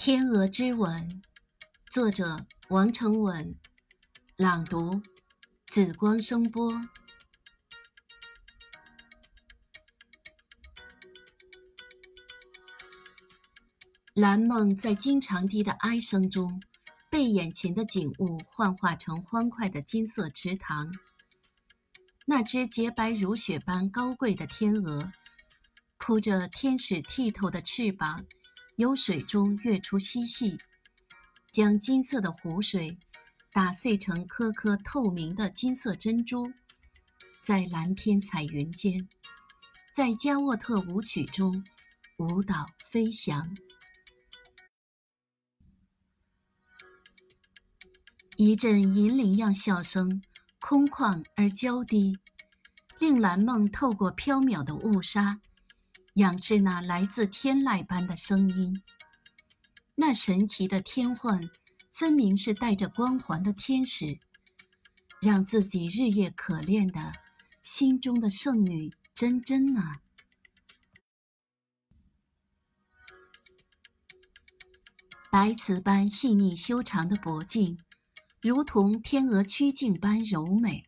天鹅之吻，作者王成文，朗读紫光声波。蓝梦在金长堤的哀声中，被眼前的景物幻化成欢快的金色池塘。那只洁白如雪般高贵的天鹅，扑着天使剔透的翅膀，由水中跃出嬉戏，将金色的湖水打碎成颗颗透明的金色珍珠，在蓝天彩云间，在加沃特舞曲中舞蹈飞翔。一阵银铃样笑声，空旷而娇低，令蓝梦透过飘渺的雾纱，仰视那来自天籁般的声音。那神奇的天幻，分明是带着光环的天使，让自己日夜可恋的心中的圣女真真啊！白瓷般细腻修长的脖颈。如同天鹅曲颈般柔美，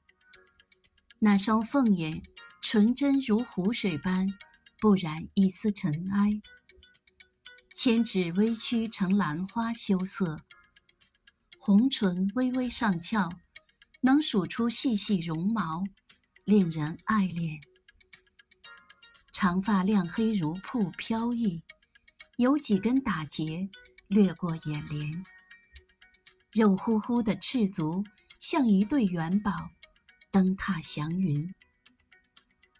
那双凤眼纯真如湖水般，不染一丝尘埃。千指微曲成兰花羞涩，红唇微微上翘，能数出细细绒毛，令人爱恋。长发亮黑如瀑飘逸，有几根打结掠过眼帘。肉乎乎的赤足像一对元宝，登踏祥云。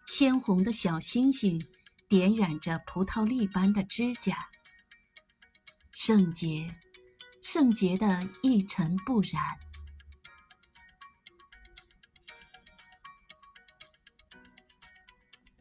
鲜红的小星星点染着葡萄粒般的指甲。圣洁，圣洁的一尘不染。